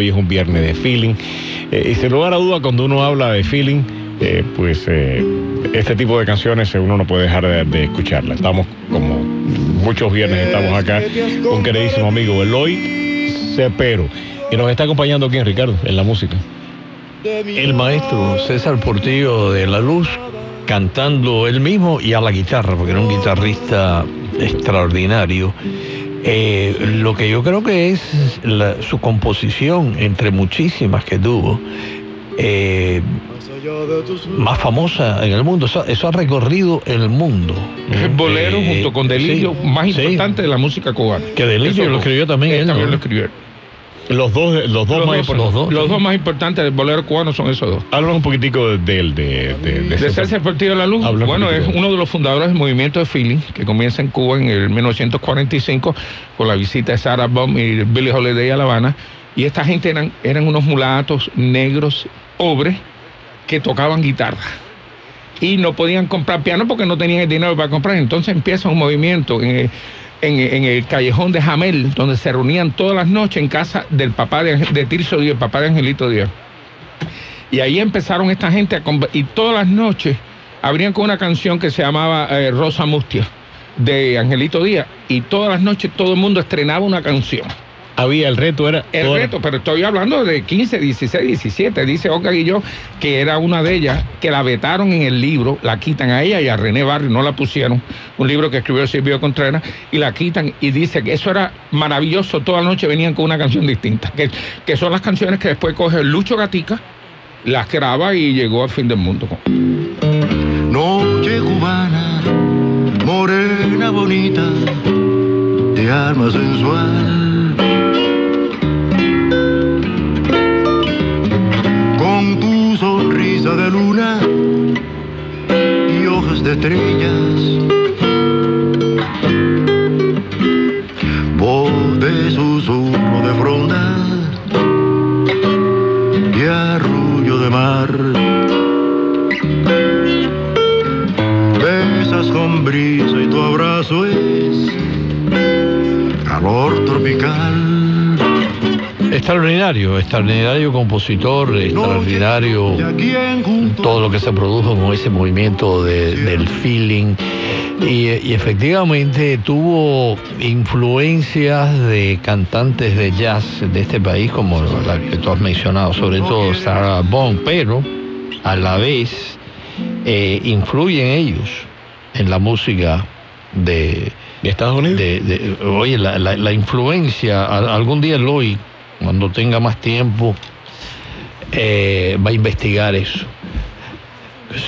y es un viernes de feeling. Eh, y sin lugar a duda, cuando uno habla de feeling, eh, pues eh, este tipo de canciones uno no puede dejar de, de escucharla. Estamos como muchos viernes, estamos acá con queridísimo amigo Eloy Cepero. Y nos está acompañando aquí, Ricardo, en la música. El maestro César Portillo de La Luz cantando él mismo y a la guitarra, porque era un guitarrista extraordinario. Eh, lo que yo creo que es la- su composición, entre muchísimas que tuvo, eh, más famosa en el mundo. Eso, eso ha recorrido el mundo. Es bolero Eh, junto con Delirio, sí, más sí. importante de la música cubana. Que Delirio lo escribió también Él él, también ¿no? lo escribió. Los dos, los dos Los más dos, importantes. los dos, los dos más importantes del bolero cubano son esos dos. Háblanos un poquitico de, de, de, de- de De la Luz, Habla bueno, es uno de los fundadores del movimiento de feeling que comienza en Cuba en el 1945 con la visita de Sarah Baum y Billie Holiday a La Habana. Y esta gente eran, eran unos mulatos negros, pobres, que tocaban guitarra. Y no podían comprar piano porque no tenían el dinero para comprar. Entonces empieza un movimiento en el, en, el callejón de Jamel, donde se reunían todas las noches en casa del papá de, Tirso Díaz, el papá de Angelito Díaz. Y ahí empezaron esta gente a y todas las noches abrían con una canción que se llamaba eh, Rosa Mustia de Angelito Díaz y todas las noches todo el mundo estrenaba una canción. Había el reto, era. El toda- reto, pero estoy hablando de 15, 16, 17. Dice Olga Guilló que era una de ellas, que la vetaron en el libro, la quitan a ella y a René Barrio, no la pusieron. Un libro que escribió Silvio Contreras, y la quitan y dice que eso era maravilloso. Toda la noche venían con una canción distinta, que, que son las canciones que después coge Lucho Gatica, las graba y llegó al fin del mundo. Noche cubana, morena bonita, de alma sensual. Sonrisa de luna y hojas de estrellas. Voz de susurro de fronda y arrullo de mar. Besas con brisa y tu abrazo es calor tropical. Extraordinario, extraordinario compositor, extraordinario todo lo que se produjo con ese movimiento de- del feeling. Y, y efectivamente tuvo influencias de cantantes de jazz de este país, como la que tú has mencionado, sobre todo Sarah Vaughan, pero a la vez eh, influyen ellos en la música de, ¿De Estados Unidos? de- de- oye, la, la- la influencia, algún día Eloy, cuando tenga más tiempo, eh, va a investigar eso.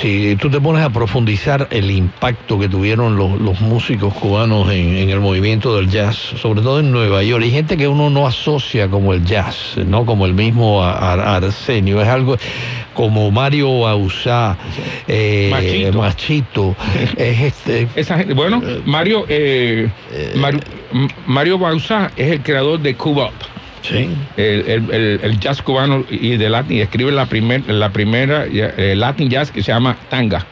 Si tú te pones a profundizar el impacto que tuvieron los, los músicos cubanos en, en el movimiento del jazz, sobre todo en Nueva York, hay gente que uno no asocia como el jazz, no como el mismo a- a- Arsenio, es algo como Mario Bauzá, eh, Machito. Machito, es este, Esa gente, bueno, Mario, eh, Mario, M- Mario Bauzá es el creador de Cuba Up. Sí. el, el- el- el jazz cubano y de Latin, y escribe la, primer, la primera eh, Latin jazz que se llama Tanga.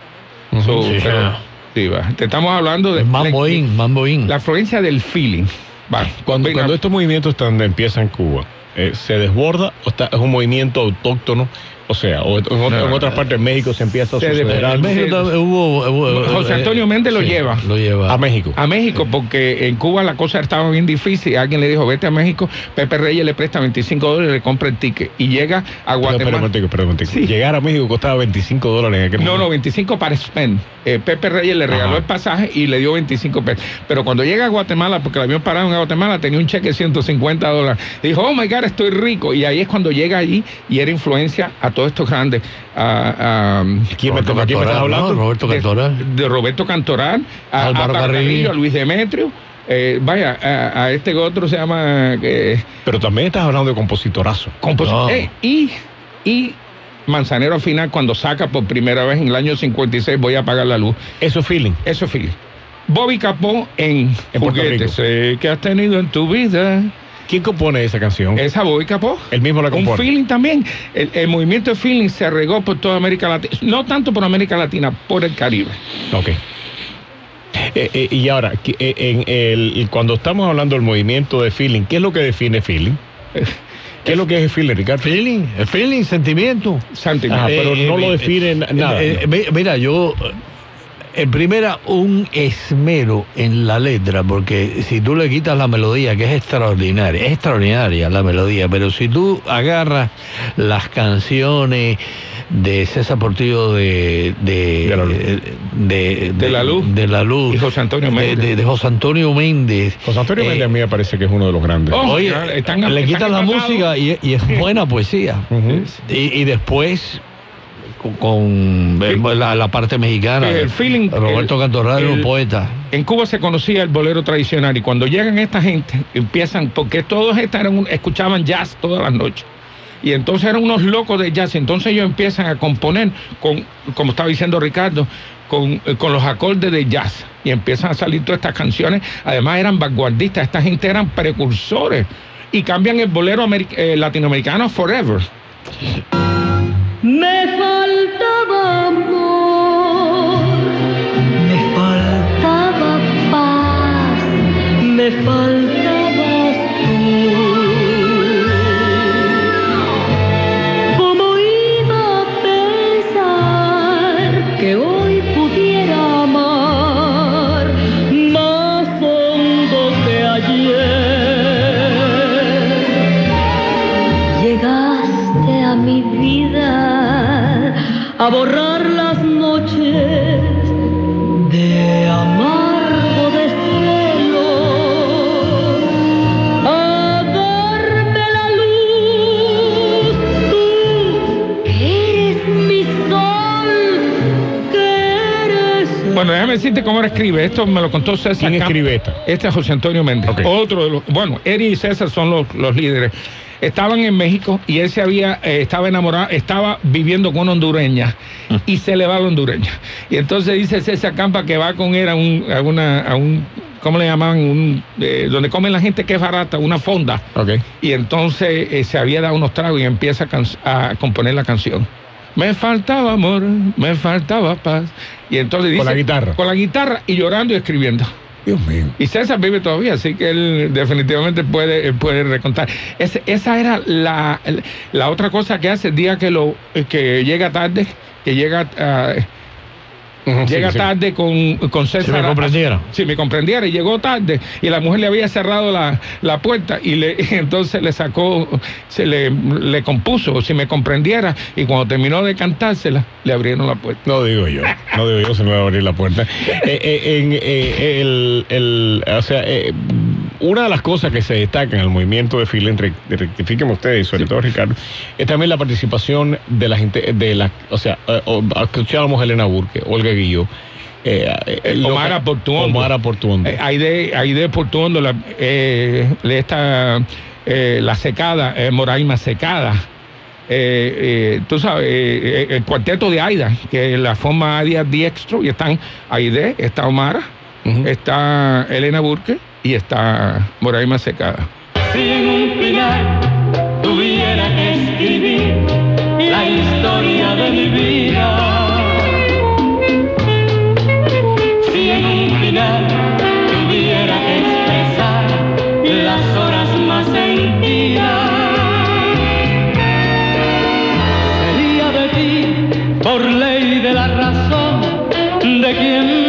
So, Sí, pero- sí. sí, va. Te estamos hablando de Mambo in, Mambo in. la influencia del feeling. Va, Cuando, venga. cuando estos movimientos están, empiezan en Cuba, eh, ¿se desborda o está, es un movimiento autóctono? O sea, o en, otras partes de México se empieza a suceder. En? México también hubo, hubo- José eh, Antonio Méndez lo sí, lleva. Lo lleva. a México. a México, porque en Cuba la cosa estaba bien difícil. Alguien le dijo, vete a México. Pepe Reyes le presta 25 dólares y le compra el ticket. Y llega a Pero, espera un Guatemala. un momentico. Sí. Llegar a México costaba 25 dólares en aquel No, no, momento. 25 para spend. Eh, Pepe Reyes le regaló Ajá. el pasaje y le dio 25 pesos. Pero cuando llega a Guatemala, porque el avión parado en Guatemala, tenía un cheque de 150 dólares. Dijo, oh my God, estoy rico. Y ahí es cuando llega allí y era influencia a todos estos grandes. A, a, ¿Quién me, Roberto ¿a quién me estás hablando? Roberto Cantoral. de Roberto Cantoral, a Álvaro Álvaro Carrillo. Carrillo, a Luis Demetrio. eh, vaya, a, a este otro se llama eh, Pero también estás hablando de compositorazo. compos- No. eh, y, y Manzanero al final, cuando saca por primera vez en el año 56, voy a apagar la luz. Eso es feeling. Eso, Philly. Bobby Capó en, En Juguetes que has tenido en tu vida. ¿Quién compone esa canción? Esa Bobby Capó. Él mismo la Un compone. feeling también. El, el movimiento de feeling se regó por toda América Latina. No tanto por América Latina, por el Caribe. Ok. Eh, eh, y ahora, eh, en el, y cuando estamos hablando del movimiento de feeling, ¿qué es lo que define feeling? ¿Qué es lo que es el feeling, Ricardo? Feeling, el feeling, sentimiento. Sentimiento. Ajá, pero no lo define nada, eh, mira, yo, en primera, un esmero en la letra, porque si tú le quitas la melodía, que es extraordinaria, es extraordinaria la melodía, pero si tú agarras las canciones de César Portillo de de, De la Luz. de, De la Luz. de la luz Y José Antonio de- Méndez. de, José Antonio Méndez José Antonio eh, Méndez a mí me parece que es uno de los grandes. Oh, Oye, están- le quitan la música y, y es buena poesía. Y después con, con el- la, la parte mexicana. El feeling, Roberto Cantoral, un poeta. En Cuba se conocía el bolero tradicional y cuando llegan esta gente empiezan, porque todos un- escuchaban jazz todas las noches. Y entonces eran unos locos de jazz. Entonces ellos empiezan a componer, con, como estaba diciendo Ricardo, con, eh, con los acordes de jazz. Y empiezan a salir todas estas canciones. Además eran vanguardistas, esta gente eran precursores. Y cambian el bolero eh, latinoamericano forever. Me faltaba amor, me faltaba paz, me faltabas Bueno, déjame decirte cómo él escribe. Esto me lo contó César. ¿Quién Campo. escribe esta? Este es José Antonio Méndez. Otro de los. Bueno, Eri y César son los, los líderes. Estaban en México y él se había, eh, estaba enamorado, estaba viviendo con una hondureña y se le va a la hondureña. Y entonces dice César Campa que va con él a un, a una, a un ¿cómo le llamaban? Un, eh, donde comen la gente que es barata, una fonda. Ok. Y entonces eh, se había dado unos tragos y empieza a componer la canción. Me faltaba amor, me faltaba paz. Y entonces dice, Con la guitarra. Con la guitarra y llorando y escribiendo. Dios mío. Y César vive todavía, así que él definitivamente puede, puede recontar. Esa era la, la otra cosa que hace el día que lo que llega tarde, que llega a Llega sí. tarde con, con César. Si me comprendiera. Si me comprendiera, y llegó tarde, y la mujer le había cerrado la, la puerta, y, le, y entonces le sacó, se le, le compuso, si me comprendiera, y cuando terminó de cantársela, le abrieron la puerta. No digo yo, no digo yo, se me va a abrir la puerta. Eh, eh, en, eh, el, el- o sea, una de las cosas que se destaca en el movimiento de feeling, re- rectifíquenme ustedes, sobre todo Ricardo, es también la participación de la gente, de la, o sea, eh, escuchábamos a Elena Burke, Olga Guilló, eh, eh, lo- Omar Portuondo. Omar Portuondo. Eh, Aide, Aide Portuondo, la, eh, eh, la secada, eh, Moraima secada. Eh, eh, tú sabes, eh, eh, el cuarteto de Aida, que la forma Aida Diextro, y están Aide, está Omar, está Elena Burke y está Moraima secada. Si en un final tuviera que escribir la historia de mi vida. Si en un final tuviera que expresar las horas más sentidas. Sería de ti por ley de la razón de quien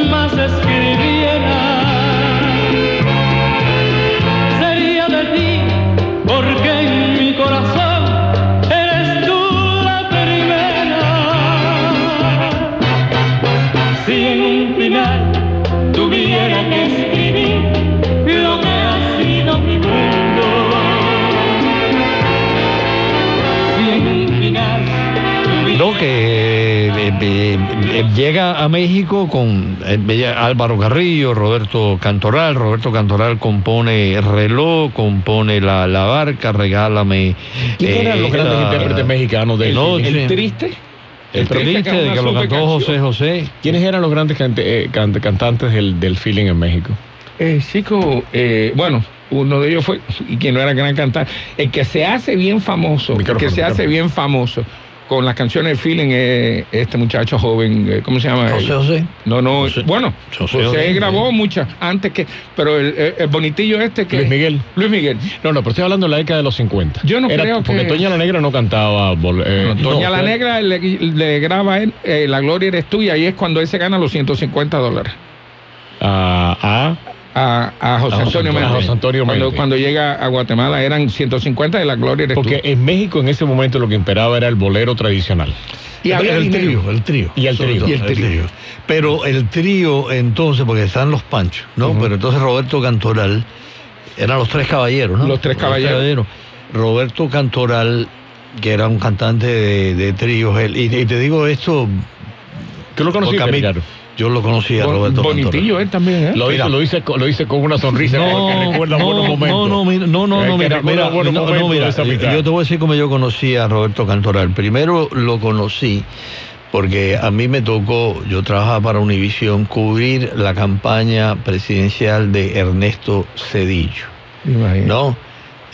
eh, eh, llega a México con eh, Álvaro Carrillo, Roberto Cantoral. Roberto Cantoral compone Reloj, compone La, la Barca, Regálame. ¿Quién eran los eh, grandes la- intérpretes mexicanos del Noche. El triste. El triste es de que lo cantó José canción. José. ¿Quiénes eran los grandes cante- eh, cante- cantantes del, del feeling en México? Eh, chico, eh, bueno, uno de ellos fue, y quien no era gran cantante, el que se hace bien famoso, el que se hace bien famoso, con las canciones de feeling es este muchacho joven, eh, ¿cómo se llama? José José. No, no, José- bueno, José José, José, grabó muchas antes que, pero el, bonitillo este que Luis Miguel. Luis Miguel. No, no, pero estoy hablando de la década de los 50. Yo no Era- creo Porque que- Toña la Negra no cantaba. eh, Doña no, la Negra le, le graba a él, eh, La Gloria eres tuya y es cuando él se gana los 150 dólares. A, a- A, a José A José Antonio Antonio- José Antonio cuando, cuando llega a Guatemala eran 150 de La Gloria eres porque tú. en México en ese momento lo que imperaba era el bolero tradicional. Y había el dinero. trío, el trío. Y el trío. Y el trío. Pero el trío, entonces, porque están los panchos, ¿no? Pero entonces Roberto Cantoral, eran los tres caballeros, ¿no? Los tres caballeros. Roberto Cantoral, que era un cantante de, de tríos, él, y, y te digo esto, ¿Tú lo conociste, porque a mí- Ricardo? Yo lo conocí a Roberto bonitillo él también, ¿eh? Lo Mira. dice, lo, dice, con- lo dice con una sonrisa No, que recuerda no, buenos momentos. No, no, mira, no, no, mira, mira, no, mira, mitad. yo te voy a decir cómo yo conocí a Roberto Cantoral. Primero lo conocí porque a mí me tocó, yo trabajaba para Univisión, cubrir la campaña presidencial de Ernesto Cedillo, Imagínate. ¿no?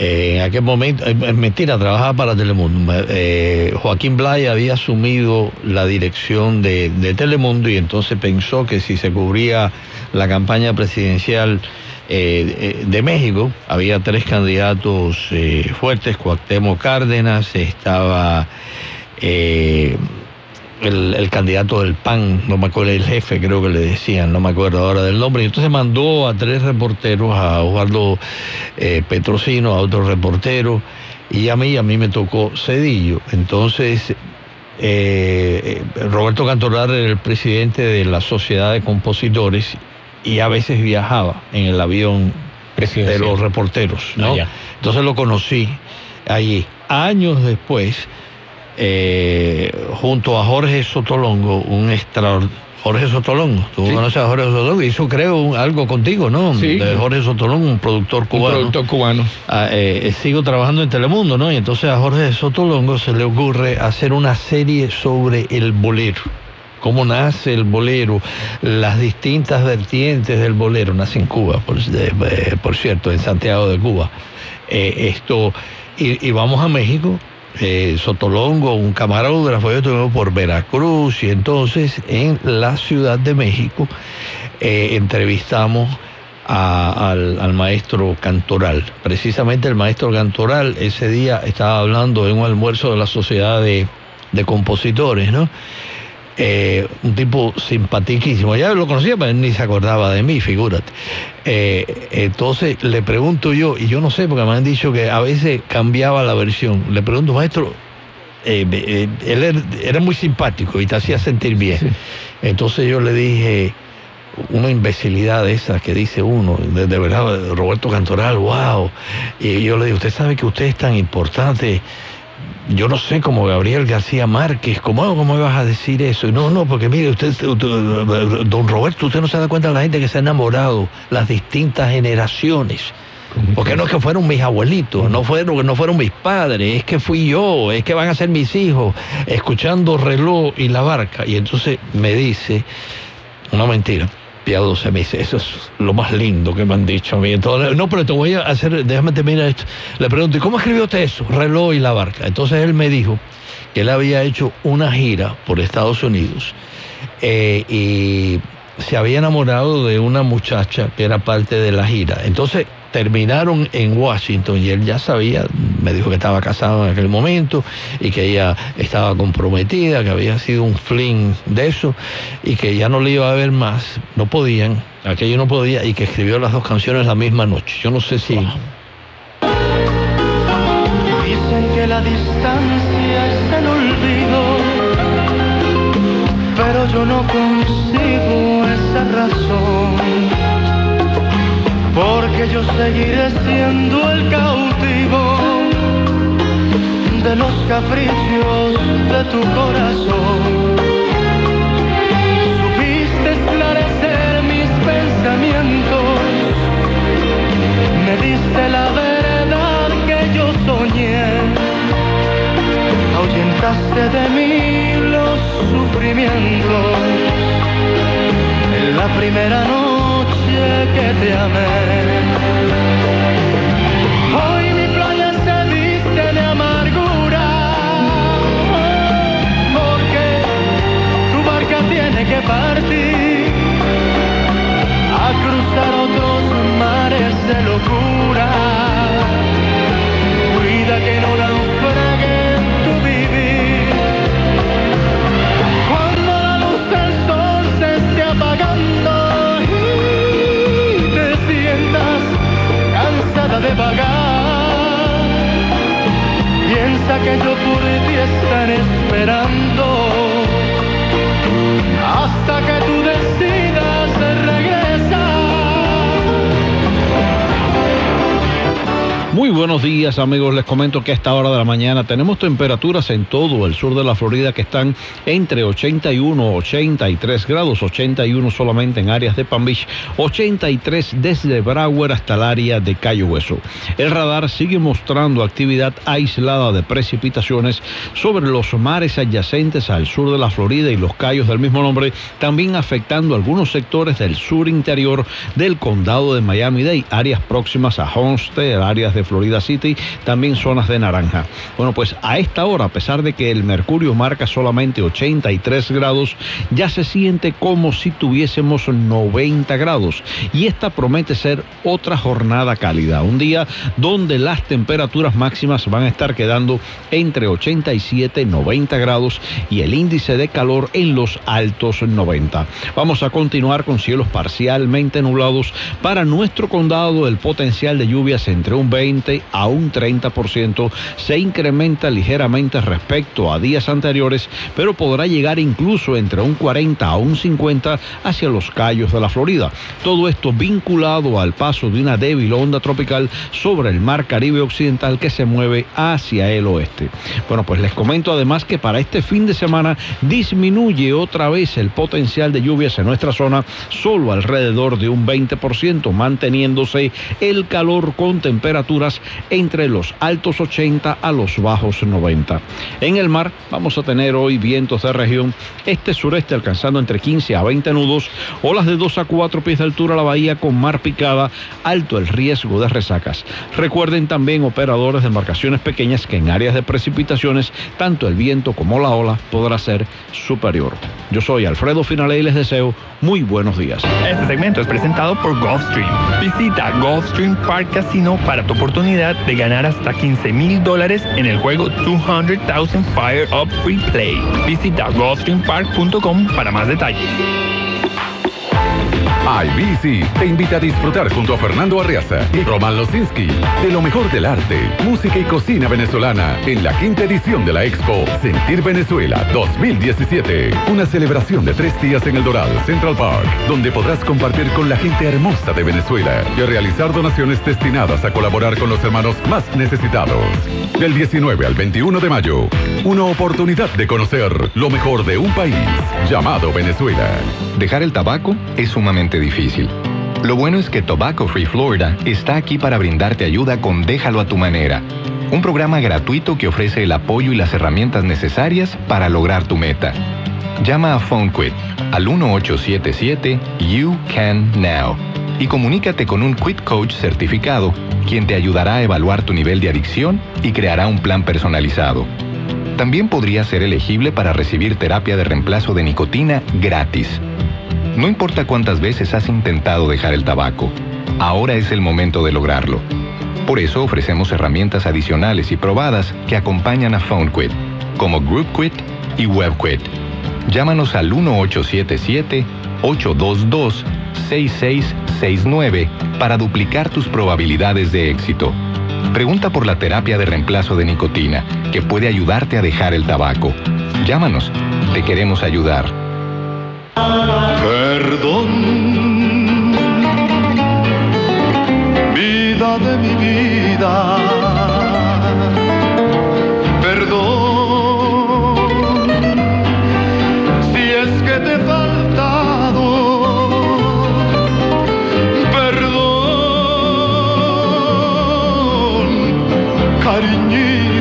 En aquel momento, eh, eh, mentira, trabajaba para Telemundo. Eh, Joaquín Blay había asumido la dirección de, de Telemundo y entonces pensó que si se cubría la campaña presidencial de México, había tres candidatos fuertes, Cuauhtémoc Cárdenas, estaba el, el candidato del PAN, no me acuerdo, el jefe creo que le decían, no me acuerdo ahora del nombre, y entonces mandó a tres reporteros, a Osvaldo eh, Petrosino, a otro reportero, y a mí, a mí me tocó Cedillo. Entonces, eh, Roberto Cantoral era el presidente de la Sociedad de Compositores y a veces viajaba en el avión de los reporteros, ¿no? Ah. Entonces lo conocí allí. Años después, eh, junto a Jorge Sotolongo, un extraordinario. Jorge Sotolongo, tú Sí. conoces a Jorge Sotolongo, hizo creo un- algo contigo, ¿no? Sí. De Jorge Sotolongo, un productor Un cubano. productor cubano. Ah, eh, eh, sigo trabajando en Telemundo, ¿no? Y entonces a Jorge Sotolongo se le ocurre hacer una serie sobre el bolero. Cómo nace el bolero, las distintas vertientes del bolero. Nace en Cuba, por, eh, cierto, en Santiago de Cuba. Eh, esto, y, y vamos a México. Eh, Sotolongo, un camarógrafo, yo estuve por Veracruz y entonces en la Ciudad de México eh, entrevistamos al maestro Cantoral. Precisamente el maestro Cantoral ese día estaba hablando en un almuerzo de la Sociedad de, de Compositores, ¿no? Eh, un tipo simpaticísimo. Ya lo conocía, pero él ni se acordaba de mí, figúrate. Eh, entonces le pregunto yo, y yo no sé, porque me han dicho que a veces cambiaba la versión. Le pregunto, maestro, eh, eh, él era, era muy simpático y te hacía sentir bien. Entonces yo le dije, una imbecilidad de esas que dice uno, de, de verdad, Roberto Cantoral, wow. Y yo le digo, usted sabe que usted es tan importante. Yo no sé como Gabriel García Márquez, ¿cómo, ¿cómo me vas a decir eso? No, no, porque mire, usted, usted- don Roberto, usted no se da cuenta de la gente que se ha enamorado, las distintas generaciones. Porque no es que fueron mis abuelitos, no fueron, no fueron mis padres, es que fui yo, es que van a ser mis hijos, escuchando reloj y la barca. Y entonces me dice, una mentira. Piadosa me dice, eso es lo más lindo que me han dicho a mí. Entonces, no, pero te voy a hacer, déjame terminar esto. Le pregunto, ¿y cómo escribió usted eso? Reloj y la barca. Entonces él me dijo que él había hecho una gira por Estados Unidos eh, y se había enamorado de una muchacha que era parte de la gira. Entonces terminaron en Washington y él ya sabía, me dijo que estaba casado en aquel momento y que ella estaba comprometida, que había sido un fling de eso y que ya no le iba a ver más, no podían, aquello no podía y que escribió las dos canciones la misma noche. Yo no sé si... Dicen que la distancia es el olvido, pero yo no consigo esa razón. Porque yo seguiré siendo el cautivo de los caprichos de tu corazón. Supiste esclarecer mis pensamientos me diste la verdad que yo soñé, ahuyentaste de mí los sufrimientos. En la primera noche que te amé. Hoy mi playa se viste de amargura, porque tu barca tiene que partir a cruzar otros mares de locura. que yo por ti están esperando. Muy buenos días amigos, les comento que a esta hora de la mañana tenemos temperaturas en todo el sur de la Florida que están entre 81 y 83 grados, 81 solamente en áreas de Palm Beach, 83 desde Broward hasta el área de Cayo Hueso. El radar sigue mostrando actividad aislada de precipitaciones sobre los mares adyacentes al sur de la Florida y los cayos del mismo nombre, también afectando algunos sectores del sur interior del condado de Miami-Dade, áreas próximas a Homestead, áreas de Florida City, también zonas de naranja. Bueno, pues a esta hora, a pesar de que el mercurio marca solamente 83 grados, ya se siente como si tuviésemos 90 grados. Y esta promete ser otra jornada cálida, un día donde las temperaturas máximas van a estar quedando entre 87 y 90 grados y el índice de calor en los altos 90. Vamos a continuar con cielos parcialmente nublados para nuestro condado, el potencial de lluvias entre un 20 a un 30%, se incrementa ligeramente respecto a días anteriores, pero podrá llegar incluso entre un 40 a un 50 hacia los callos de la Florida. Todo esto vinculado al paso de una débil onda tropical sobre el mar Caribe Occidental que se mueve hacia el oeste. Bueno, pues les comento además que para este fin de semana disminuye otra vez el potencial de lluvias en nuestra zona, solo alrededor de un 20%, manteniéndose el calor con temperaturas entre los altos 80 a los bajos 90. En el mar vamos a tener hoy vientos de región este-sureste alcanzando entre 15 a 20 nudos, olas de 2 a 4 pies de altura a la bahía con mar picada, alto el riesgo de resacas. Recuerden también operadores de embarcaciones pequeñas que en áreas de precipitaciones tanto el viento como la ola podrá ser superior. Yo soy Alfredo Finale y les deseo muy buenos días. Este segmento es presentado por Gulfstream. Visita Gulfstream Park Casino para tu oportunidad de ganar hasta 15 mil dólares en el juego 200,000 Fire Up Free Play. Visita gulfstreampark.com para más detalles. IBC te invita a disfrutar junto a Fernando Arriaza y Roman Losinski de lo mejor del arte, música y cocina venezolana en la quinta edición de la Expo Sentir Venezuela 2017. Una celebración de tres días en el Doral Central Park, donde podrás compartir con la gente hermosa de Venezuela y realizar donaciones destinadas a colaborar con los hermanos más necesitados. Del 19 al 21 de mayo, una oportunidad de conocer lo mejor de un país llamado Venezuela. Dejar el tabaco es sumamente difícil. Lo bueno es que Tobacco Free Florida está aquí para brindarte ayuda con Déjalo a tu manera, un programa gratuito que ofrece el apoyo y las herramientas necesarias para lograr tu meta. Llama a PhoneQuit al 1877 You Can Now y comunícate con un Quit Coach certificado, quien te ayudará a evaluar tu nivel de adicción y creará un plan personalizado. También podría ser elegible para recibir terapia de reemplazo de nicotina gratis. No importa cuántas veces has intentado dejar el tabaco, ahora es el momento de lograrlo. Por eso ofrecemos herramientas adicionales y probadas que acompañan a PhoneQuit, como GroupQuit y WebQuit. Llámanos al 1877-822-6669 para duplicar tus probabilidades de éxito. Pregunta por la terapia de reemplazo de nicotina, que puede ayudarte a dejar el tabaco. Llámanos, te queremos ayudar. Perdón, vida de mi vida. Perdón, si es que te he faltado. Perdón, cariñito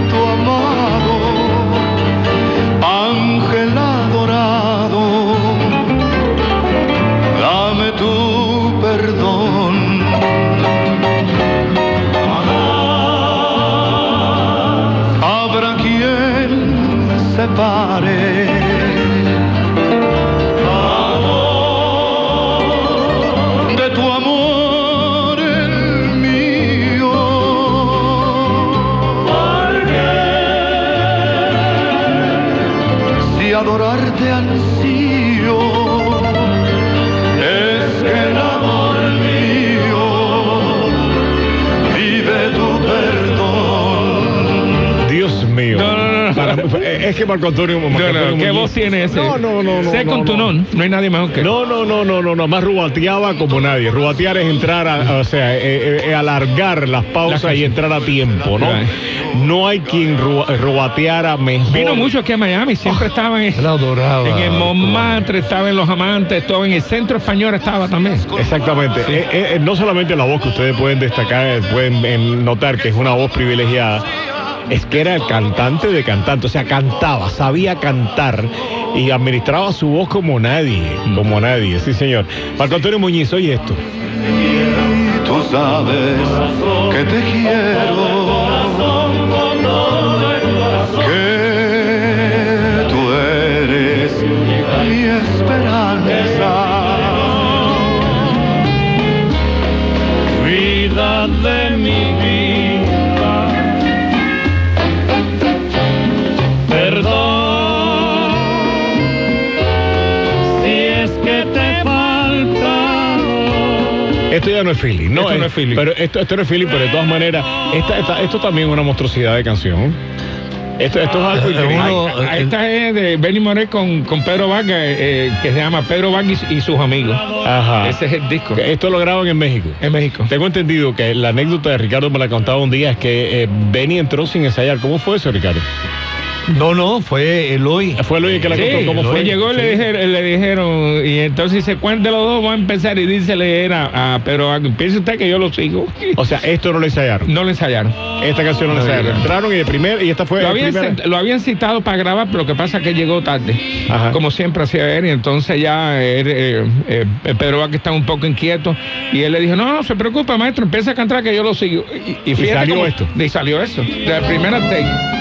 es que Marco Antonio. Marco No, no, Antonio ¿Qué Muñiz- voz tiene ese? No, no, no. no Sé no, con tu no. No hay nadie mejor que. No, no, no, no, no, no, más rubateaba como nadie. Rubatear es entrar a, o sea, eh, eh, eh, alargar las pausas y entrar a tiempo, ¿no? No hay quien ru- rubateara mejor. Vino mucho aquí a Miami, siempre estaba en, el Montmartre, estaba en Los Amantes, estaba en el centro español, estaba también. Exactamente. Eh, eh, no solamente la voz que ustedes pueden destacar, eh, pueden eh, notar que es una voz privilegiada, es que era el cantante de cantante, o sea, cantaba, sabía cantar y administraba su voz como nadie, como nadie, sí señor. Marco Antonio Muñiz, oye esto. Y tú sabes que te quiero. Esto ya no es feeling, no, Esto no eh, es feeling. Pero esto, esto no es feeling, pero de todas maneras, esta, esta- esto también es una monstruosidad de canción. Esto, esto es algo Eh, increíble. uno- Ah, Esta es de Benny Moré con, con Pedro Vargas, eh, que se llama Pedro Vargas y sus amigos. Ajá. Ese es el disco. Esto lo graban en México. En México. Tengo entendido que la anécdota de Ricardo me la contaba un día, es que eh, Benny entró sin ensayar. ¿Cómo fue eso, Ricardo? No, no, fue Eloy. Fue Luis que la Sí, contó. ¿Cómo fue? llegó y le dijeron, le dijeron, y entonces dice, ¿cuál de los dos va a empezar? Y dice, le era a Pedro Vargas, piense usted que yo lo sigo. O sea, esto no lo ensayaron. No le ensayaron. Esta canción no la ensayaron. Entraron y de primer, y esta fue Lo la habían, lo habían citado para grabar, pero lo que pasa es que llegó tarde. Ajá. Como siempre hacía él, y entonces ya él, eh, eh, Pedro estaba un poco inquieto. Y él le dijo, no, no se preocupe, maestro, empieza a cantar que yo lo sigo. Y, Y fíjate salió cómo- esto. Y salió eso. De la primera take.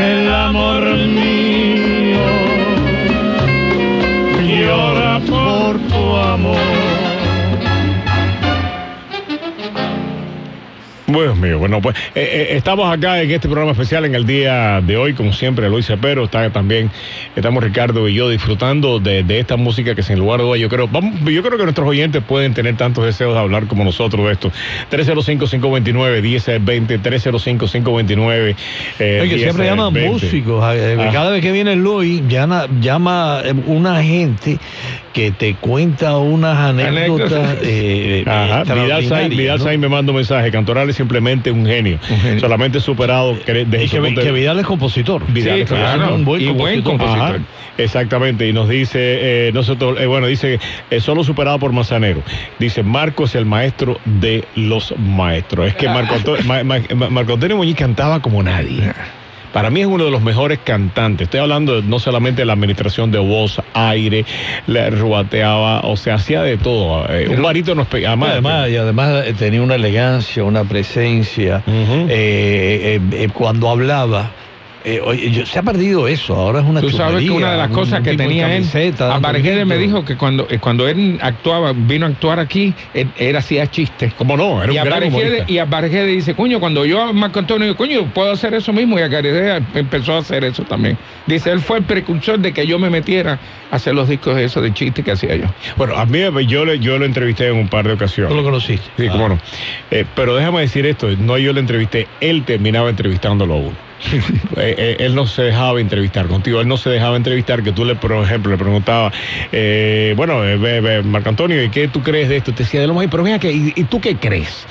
El amor mío llora por tu amor. Dios mío, bueno, pues eh, eh, estamos acá en este programa especial en el día de hoy, como siempre, Luis Cepero, está también, estamos Ricardo y yo disfrutando de, de esta música que sin lugar a dudas yo creo, vamos, yo creo que nuestros oyentes pueden tener tantos deseos de hablar como nosotros de esto. 305-529-1020, 305-529. Eh, Oye, siempre 10, llaman 20. músicos. eh, Ah. Cada vez que viene Luis, llama, llama una gente que te cuenta unas anécdotas. Eh, eh, Ajá, Vidal Sainz, Vidal ¿no? Sainz me manda un mensaje, Cantoral es simplemente un genio, genio. solamente superado desde Y que, punto de- que Vidal es compositor. Vidal Sí, es claro. un buen y buen compositor. Ajá, exactamente, y nos dice, eh, nosotros, eh, bueno, dice, eh, solo superado por Manzanero. Dice, Marco es el maestro de los maestros. Es que Marco Antonio, Ma- Ma- Ma- Marco Antonio Muñiz cantaba como nadie. Para mí es uno de los mejores cantantes. Estoy hablando de- no solamente de la administración de voz, aire, le rubateaba, o sea, hacía de todo. Eh, un barítono además. Además, y además eh, tenía una elegancia, una presencia. Eh, eh, eh, cuando hablaba, eh, oye, yo- se ha perdido eso. Ahora es una Tú sabes que una de las cosas un que tenía él, dando Abarguede me dijo que cuando, eh, cuando él actuaba, vino a actuar aquí, él, él hacía chistes. ¿Cómo no? Era y un gran Abarguede, humorista. y Abarguede dice, coño, cuando yo a Marco Antonio digo, coño, puedo hacer eso mismo, y Abarguede empezó a hacer eso también. Dice, él fue el precursor de que yo me metiera a hacer los discos esos de chistes que hacía yo. Bueno, a mí yo, le- yo lo entrevisté en un par de ocasiones. ¿Tú lo conociste? Sí, Ah. cómo no. Eh, pero déjame decir esto, no yo lo entrevisté, él terminaba entrevistándolo a uno. Eh, eh, él no se dejaba entrevistar contigo, él no se dejaba entrevistar, que tú le, por ejemplo, le preguntabas, eh, bueno, eh, Marco Antonio, ¿y qué tú crees de esto? Te decía de lo más, pero que, ¿y, y tú qué crees?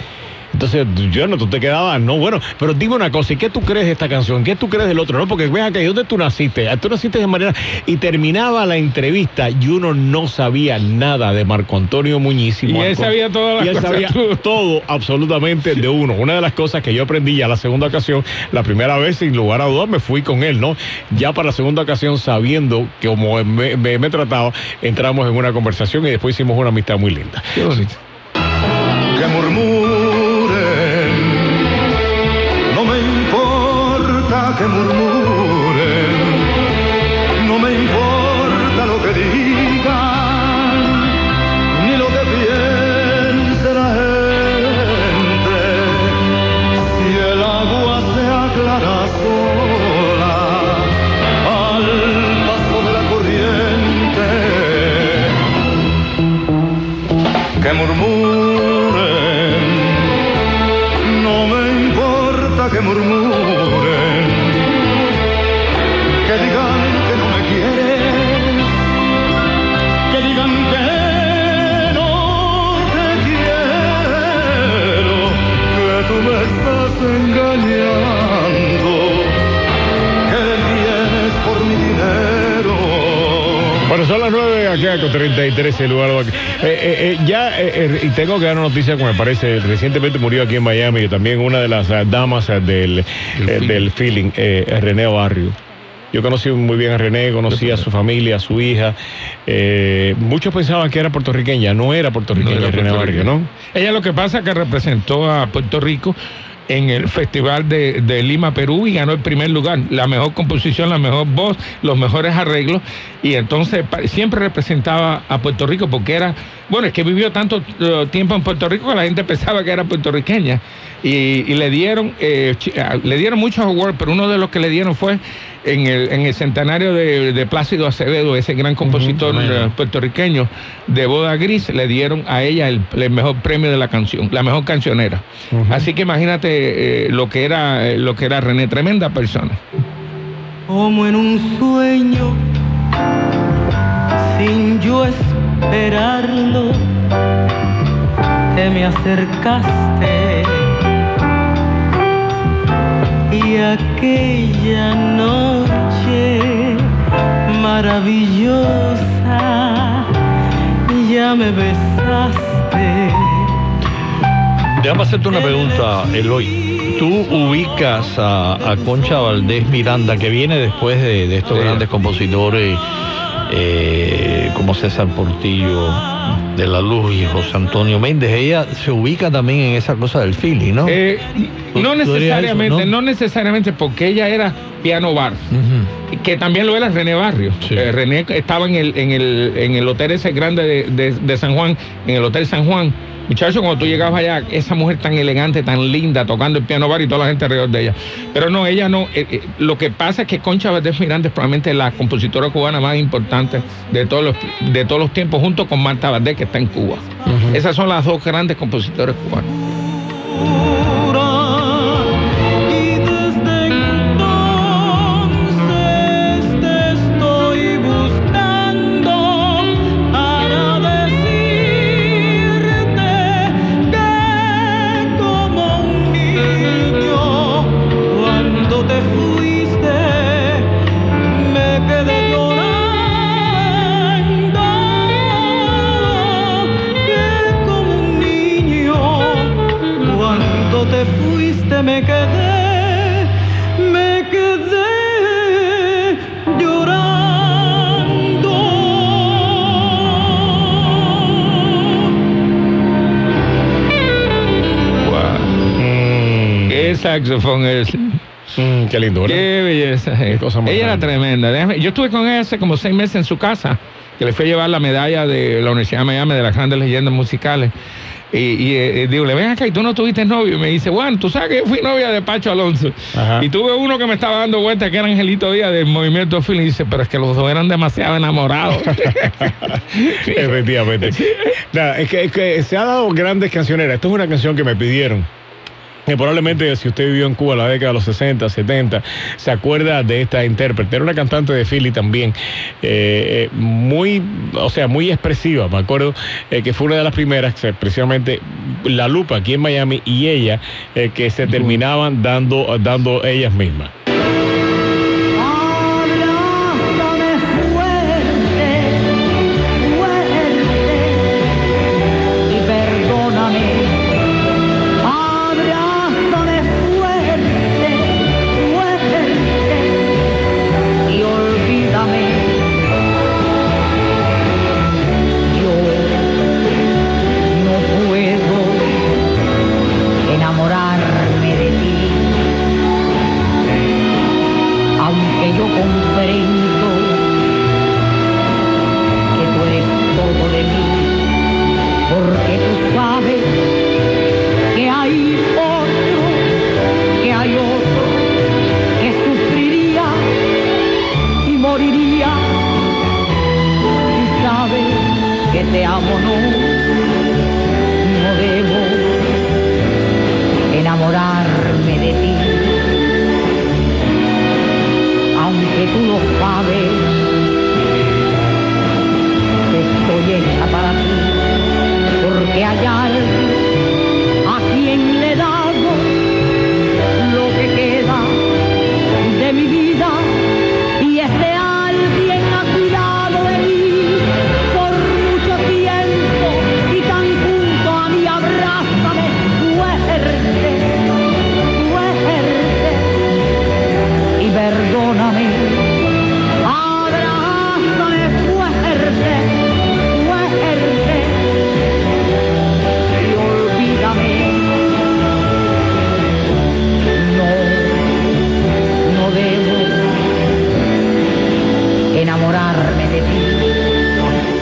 Entonces, yo no, tú te quedabas, no, bueno, pero dime una cosa, ¿y qué tú crees de esta canción? ¿Qué tú crees del otro? No, porque vean que ¿dónde tú naciste? Ah, Tú naciste de manera. Y terminaba la entrevista y uno no sabía nada de Marco Antonio Muñiz. Y él sabía todas las y él cosas. sabía todo absolutamente de uno. Una de las cosas que yo aprendí ya la segunda ocasión, la primera vez, sin lugar a dudas, me fui con él, ¿no? Ya para la segunda ocasión, sabiendo que como me, me- me trataba, entramos en una conversación y después hicimos una amistad muy linda. Qué bonito. que. Que murmuren. No me importa lo que digan, ni lo que piense la gente. Si el agua se aclara sola al paso de la corriente que murmuren, no me importa que murmuren, son las 9 acá con 33 el lugar. Eh, eh, eh, ya, eh, eh, y tengo que dar una noticia que me parece, recientemente murió aquí en Miami también una de las damas del, eh, del feeling, eh, René Barrio. Yo conocí muy bien a René, conocí a su familia, a su hija. Eh, muchos pensaban que era puertorriqueña, no era puertorriqueña No era René Barrio. ¿no? Ella lo que pasa es que representó a Puerto Rico en el Festival de, Lima, Perú, y ganó el primer lugar. La mejor composición, la mejor voz, los mejores arreglos. Y entonces siempre representaba a Puerto Rico porque era, bueno, es que vivió tanto eh, tiempo en Puerto Rico que la gente pensaba que era puertorriqueña. Y, le dieron eh, ah, le dieron muchos awards, pero uno de los que le dieron fue en el, en el centenario de, de Plácido Acevedo, ese gran compositor eh, puertorriqueño de Boda Gris, le dieron a ella el, el mejor premio de la canción, la mejor cancionera. Así que imagínate eh, lo que era eh, lo que era René, tremenda persona. como en un sueño, sin yo esperarlo, te me acercaste y aquella noche maravillosa ya me besaste. Déjame hacerte una pregunta, Eloy. Tú ubicas a, a Concha Valdés Miranda, que viene después de, de estos Sí. grandes compositores eh, como César Portillo de la Luz y José Antonio Méndez. Ella se ubica también en esa cosa del feeling, ¿no? Eh, no necesariamente, eso, ¿no? ¿no? necesariamente porque ella era piano bar. Que también lo era René Barrio. Sí. Eh, René estaba en el, en el, en el hotel ese grande de, de- de San Juan, en el Hotel San Juan. Muchacho, cuando tú llegabas allá, esa mujer tan elegante, tan linda, tocando el piano bar y toda la gente alrededor de ella. Pero no, ella no. eh, eh, lo que pasa es que Concha Valdés Miranda es probablemente la compositora cubana más importante de todos los, de todos los tiempos, junto con Marta Valdés, que está en Cuba. Esas son las dos grandes compositores cubanos. Saxofón es? mm, qué lindo, ¿verdad? Qué belleza. Qué cosa más ella era tremenda. Déjame- yo estuve con ella hace como seis meses en su casa, que le fui a llevar la medalla de la Universidad de Miami de las grandes leyendas musicales. Y, y, eh, digo, le ven acá y tú no tuviste novio. Y me dice, bueno, tú sabes que yo fui novia de Pacho Alonso. Ajá. Y tuve uno que me estaba dando vuelta, que era Angelito Díaz del movimiento Phil. Y dice, pero es que los dos eran demasiado enamorados. Efectivamente. Nada, es que, es que se ha dado grandes cancioneras. Esto es una canción que me pidieron. Que probablemente si usted vivió en Cuba en la década de los 60, 70, se acuerda de esta intérprete. Era una cantante de Philly también, eh, eh, muy, o sea, muy expresiva. Me acuerdo eh, que fue una de las primeras, precisamente La Lupa aquí en Miami y ella, eh, que se terminaban dando, dando ellas mismas. que te amo no, no debo enamorarme de ti. Aunque tú lo sabes, que estoy hecha para ti, porque hay a quien le he dado lo que queda de mi vida y este alguien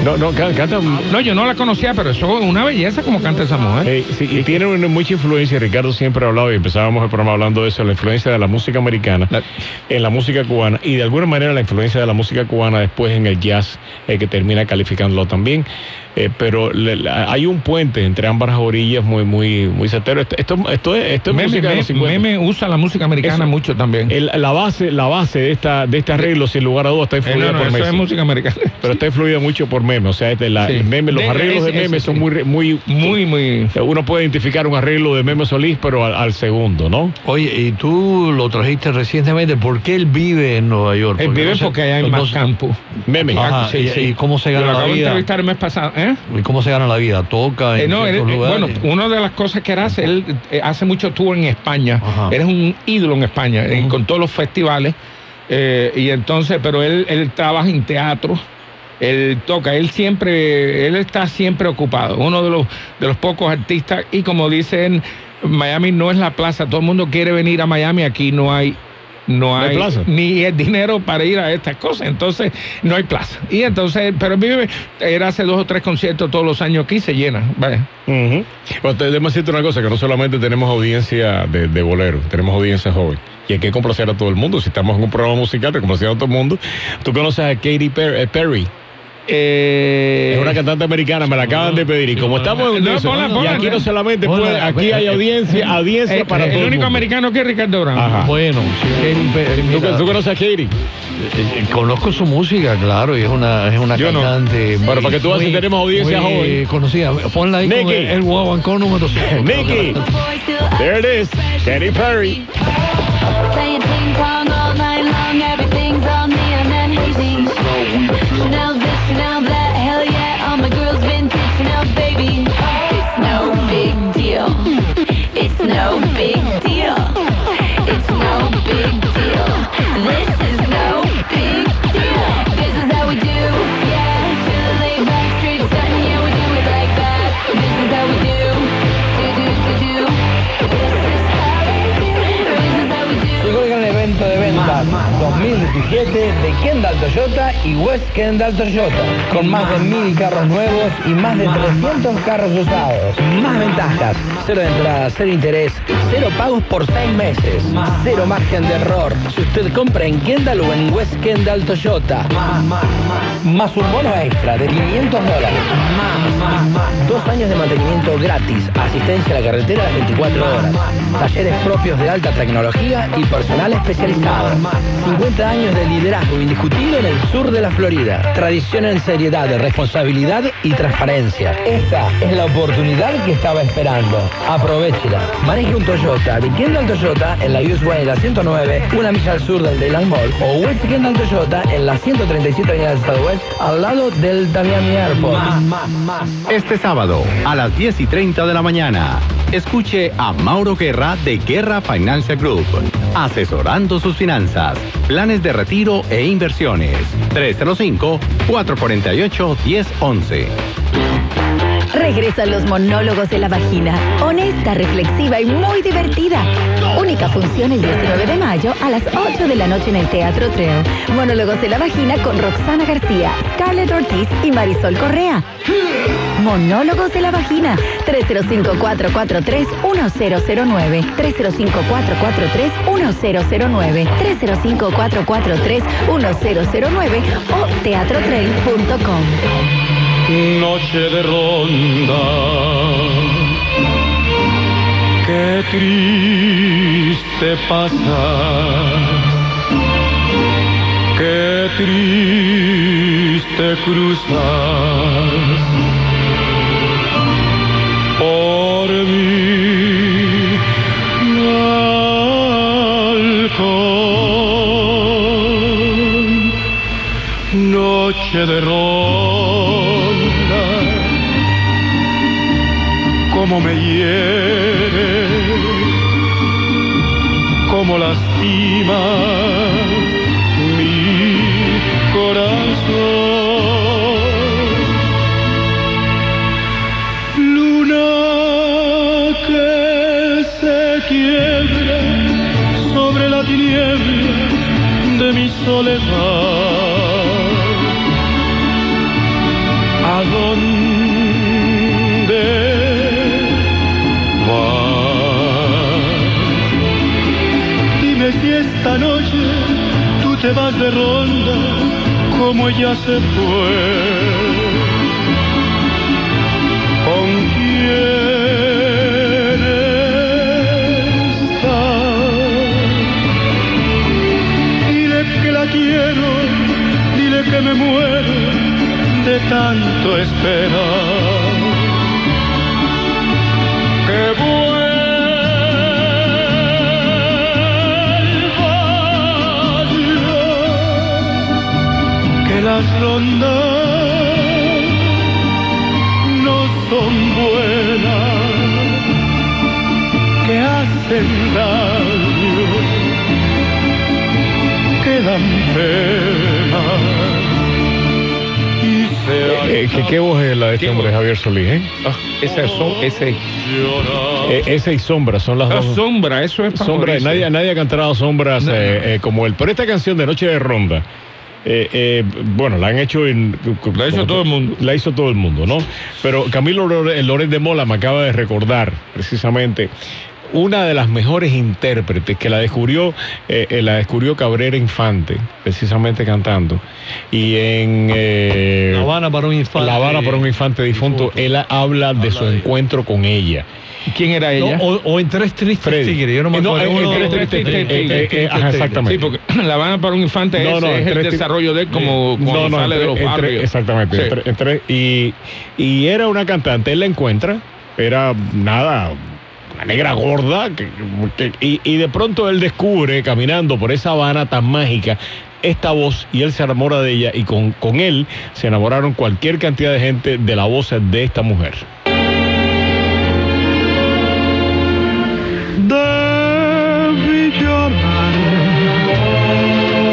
No, no, can- canta. No, yo no la conocía, pero eso es una belleza como canta esa mujer. eh, sí, y tiene una- mucha influencia, Ricardo siempre ha hablado y empezábamos el programa hablando de eso, la influencia de la música americana La- en la música cubana y de alguna manera la influencia de la música cubana después en el jazz eh, que termina calificándolo también. Eh, pero le- la- hay un puente entre ambas orillas muy muy muy certero. Esto, esto, esto es, esto es Meme, música de los 50. Meme usa la música americana Eso- mucho también. El- la base la base de esta de este arreglo sin lugar a dudas está Eh, influida no, no, por eso Messi. es música americana. pero está influida mucho por meme, o sea, este, la- Sí. el meme, los De- arreglos de meme ese son sí. muy re- muy Muy, muy. uno puede identificar un arreglo de Meme Solís, pero al, al segundo, ¿no? Oye, y tú lo trajiste recientemente. ¿Por qué él vive en Nueva York? Él vive no porque allá hay no más campo. Meme. Ajá, Sí, y, sí. y cómo se gana la acabo de vida? entrevistar el mes pasado. ¿eh? ¿Y cómo se gana la vida? ¿Toca Eh, no, él- eh, lugares? bueno, una de las cosas que él hace, él eh, hace mucho tour en España. Ajá. Él es un ídolo en España, eh, con todos los festivales. eh, y entonces, pero él, él trabaja en teatro. Él toca, él siempre, él está siempre ocupado. Uno de los, de los pocos artistas. Y como dicen, Miami no es la plaza. Todo el mundo quiere venir a Miami. Aquí no hay. No hay hay, plaza. ni el dinero para ir a estas cosas, entonces no hay plaza. Y entonces, pero vive, él hace dos o tres conciertos todos los años aquí se llena. Vaya. Ujú. Bueno, te- déjame decirte una cosa, que no solamente tenemos audiencia de, de bolero, tenemos audiencia joven. Y hay que complacer a todo el mundo. Si estamos en un programa musical, te complacemos a todo el mundo. Tú conoces a Katy eh, Perry. Eh, Es una cantante americana, me la acaban de pedir. Y como estamos en No, eso, ponla, y ponla. aquí no solamente Ponla, puede, aquí hay eh, audiencia, audiencia eh, para el todo el único mundo. americano que es Ricardo Brown. Ajá. Bueno, sí, ¿Tú, mira, tú conoces a Katy? eh, eh, conozco su música, claro, y es una, es una Yo no. cantante. Bueno, para que tú veas si tenemos audiencia joven. conocida. Ponla ahí con Nicky. el, el guaguancó número 5. Nicky. There it is. Katy Perry. No big deal. It's no big deal. This is no big deal. This is how we do, yeah. Chill, lay back, straight sun, yeah, we do it like that. This is how we do, do do do do. This is how we do. This is how we do. Llegó el gran evento de ventas 2017 de Kendall Toyota y West Kendall Toyota, con más de mil carros nuevos y más de 300 carros usados. Más ventajas, cero de entrada, cero interés, cero pagos por seis meses, cero margen de error. Si usted compra en Kendall o en West Kendall Toyota, más un bono extra de 500 dólares. Dos años de mantenimiento gratis, asistencia a la carretera las 24 horas, talleres propios de alta tecnología y personal especializado. 50 años de liderazgo indiscutible en el sur de la Florida. Tradición en seriedad, responsabilidad y transparencia. Esta es la oportunidad que estaba esperando. Aprovechela. Maneje un Toyota de Kendall Toyota en la US Way la 109, una milla al sur del Dayland Mall, o West Kendall Toyota en la 137 avenida del Southwest, al lado del Miami Airport. Este sábado a las 10 y 30 de la mañana, escuche a Mauro Guerra de Guerra Financial Group, asesorando sus finanzas, planes de retiro e inversiones. 305-448-1011. Regresan los monólogos de la vagina. Honesta, reflexiva y muy divertida. Única función el 19 de mayo a las 8 de la noche en el Teatro Treo. Monólogos de la vagina con Roxana García, Scarlett Ortiz y Marisol Correa. Monólogos de la vagina. 305-443-1009. 305-443-1009. 305-443-1009 o teatrotrail.com. Noche de ronda, qué triste pasar, qué triste cruzar. Noche de Ese son, ese. Eh, esa y Sombra son las Ah, dos. sombra, eso es Sombra, nadie, nadie ha cantado sombras eh, eh, como él. Pero esta canción de Noche de Ronda, eh, eh, bueno, la han hecho en. La hizo todo el mundo. La hizo todo el mundo, ¿no? Pero Camilo Loret de Mola me acaba de recordar precisamente una de las mejores intérpretes que la descubrió, eh, eh, la descubrió Cabrera Infante, precisamente cantando. Y en eh, La Habana para un infante. La Habana para un infante difunto, él habla de su encuentro con ella. ¿Quién era No, ella? o, o en Tres Tristes Freddy. Tigres. Yo no me Eh, no, acuerdo. en- Tres Tristes Tigres. exactamente. Sí, porque La Habana para un infante No, ese es el desarrollo de él como cuando sale entre- de los entre- barrios. exactamente. Sí. entre- entre- y, y era una cantante, él la encuentra, era nada, una negra gorda, y, y de pronto él descubre, caminando por esa Habana tan mágica, esta voz y él se enamora de ella y con, con él se enamoraron cualquier cantidad de gente de la voz de esta mujer.